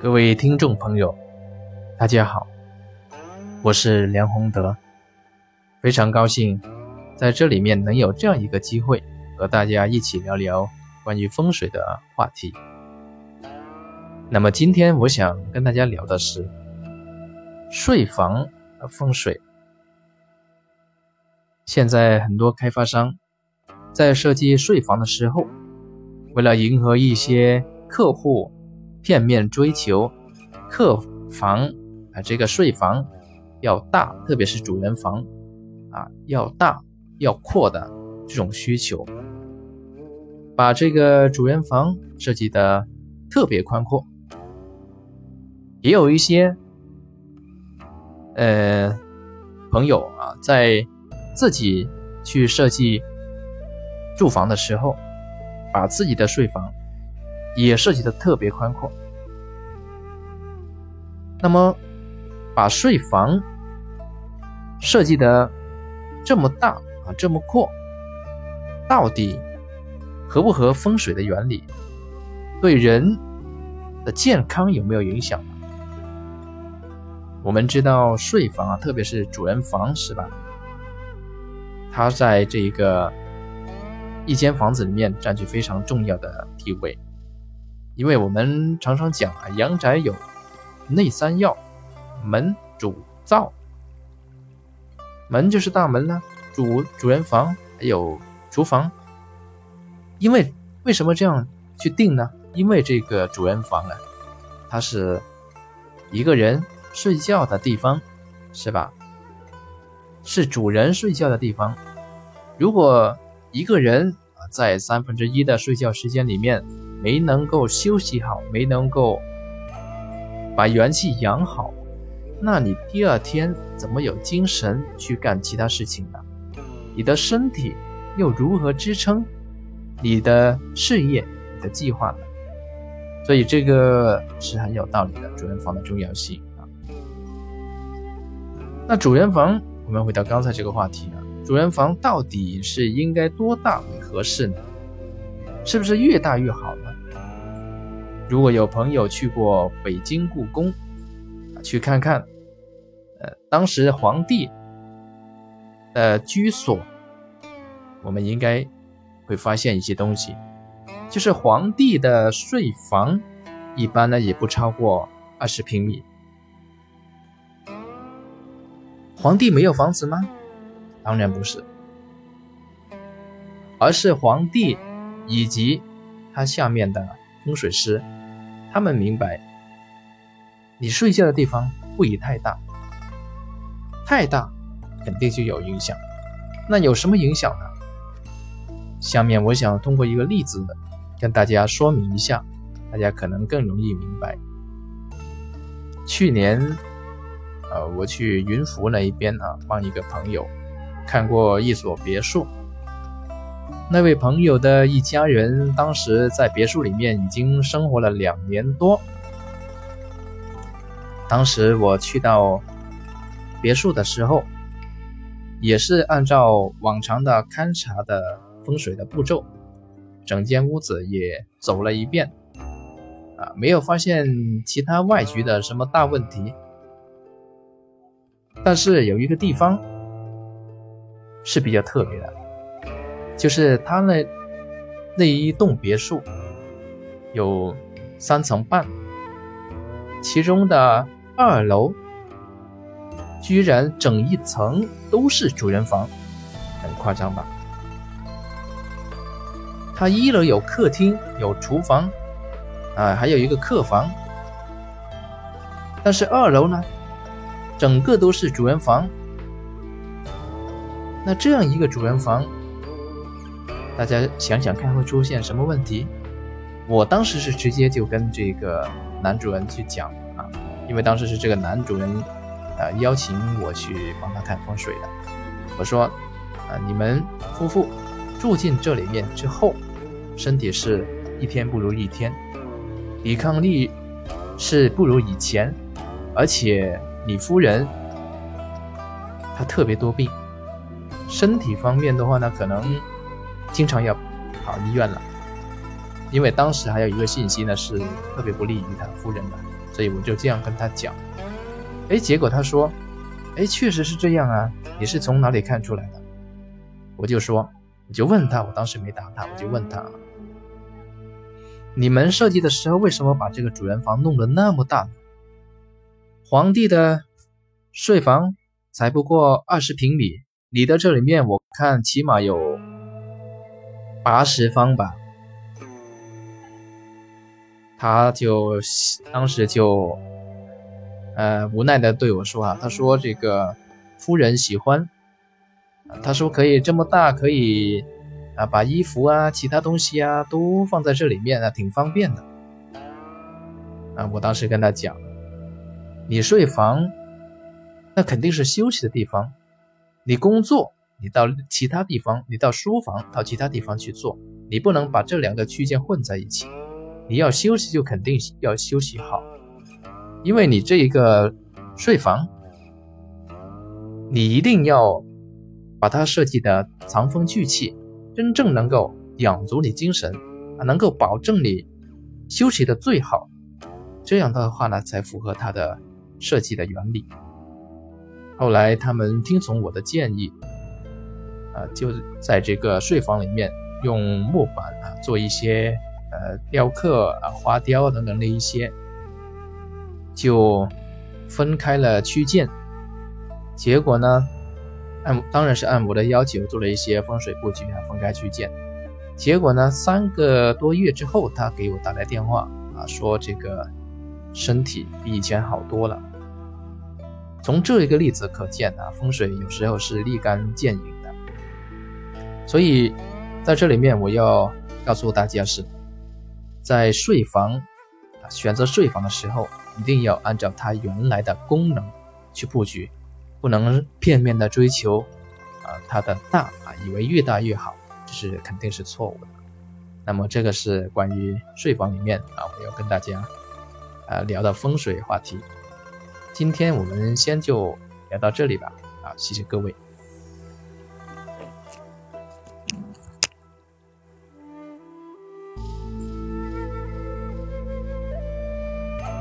各位听众朋友，大家好，我是梁宏德，非常高兴在这里面能有这样一个机会和大家一起聊聊关于风水的话题。那么今天我想跟大家聊的是睡房风水。现在很多开发商在设计睡房的时候，为了迎合一些客户。片面追求客房啊，这个睡房要大，特别是主人房啊要大要阔的这种需求，把这个主人房设计的特别宽阔。也有一些呃朋友啊，在自己去设计住房的时候，把自己的睡房。也设计的特别宽阔。那么，把睡房设计的这么大啊，这么阔，到底合不合风水的原理？对人的健康有没有影响？我们知道睡房啊，特别是主人房，是吧？它在这个一间房子里面占据非常重要的地位。因为我们常常讲啊，阳宅有内三要，门、主、灶。门就是大门啦，主主人房还有厨房。因为为什么这样去定呢？因为这个主人房啊，它是一个人睡觉的地方，是吧？是主人睡觉的地方。如果一个人啊，在三分之一的睡觉时间里面，没能够休息好，没能够把元气养好，那你第二天怎么有精神去干其他事情呢？你的身体又如何支撑你的事业、你的计划呢？所以这个是很有道理的，主人房的重要性啊。那主人房，我们回到刚才这个话题啊，主人房到底是应该多大为合适呢？是不是越大越好呢？如果有朋友去过北京故宫，去看看，呃，当时皇帝的居所，我们应该会发现一些东西，就是皇帝的睡房，一般呢也不超过二十平米。皇帝没有房子吗？当然不是，而是皇帝以及他下面的风水师。他们明白，你睡觉的地方不宜太大，太大肯定就有影响。那有什么影响呢？下面我想通过一个例子跟大家说明一下，大家可能更容易明白。去年，呃，我去云浮那一边啊，帮一个朋友看过一所别墅。那位朋友的一家人当时在别墅里面已经生活了两年多。当时我去到别墅的时候，也是按照往常的勘察的风水的步骤，整间屋子也走了一遍，啊，没有发现其他外局的什么大问题。但是有一个地方是比较特别的。就是他那那一栋别墅有三层半，其中的二楼居然整一层都是主人房，很夸张吧？他一楼有客厅、有厨房，啊，还有一个客房，但是二楼呢，整个都是主人房。那这样一个主人房。大家想想看会出现什么问题？我当时是直接就跟这个男主人去讲啊，因为当时是这个男主人，呃，邀请我去帮他看风水的。我说，啊，你们夫妇住进这里面之后，身体是一天不如一天，抵抗力是不如以前，而且你夫人她特别多病，身体方面的话呢，可能。经常要跑医院了，因为当时还有一个信息呢，是特别不利于他夫人的，所以我就这样跟他讲。哎，结果他说，哎，确实是这样啊，你是从哪里看出来的？我就说，我就问他，我当时没答他，我就问他，你们设计的时候为什么把这个主人房弄得那么大？皇帝的睡房才不过二十平米，你的这里面我看起码有八十方吧。他就当时就呃无奈的对我说啊，他说这个夫人喜欢，他说可以这么大，可以啊把衣服啊其他东西啊都放在这里面啊，挺方便的。啊，我当时跟他讲。你睡房，那肯定是休息的地方。你工作，你到其他地方，你到书房，到其他地方去做。你不能把这两个区间混在一起。你要休息，就肯定要休息好，因为你这一个睡房，你一定要把它设计的藏风聚气，真正能够养足你精神，能够保证你休息的最好。这样的话呢，才符合它的。设计的原理。后来他们听从我的建议，啊，就在这个睡房里面用木板啊做一些呃雕刻啊花雕等等的一些，就分开了区间。结果呢，按当然是按我的要求做了一些风水布局啊，分开区间。结果呢，三个多月之后，他给我打来电话啊，说这个身体比以前好多了。从这一个例子可见啊，风水有时候是立竿见影的。所以在这里面，我要告诉大家是，在睡房啊选择睡房的时候，一定要按照它原来的功能去布局，不能片面的追求啊它的大啊，以为越大越好，这是肯定是错误的。那么这个是关于睡房里面啊，我要跟大家啊聊的风水话题。今天我们先就聊到这里吧，啊，谢谢各位。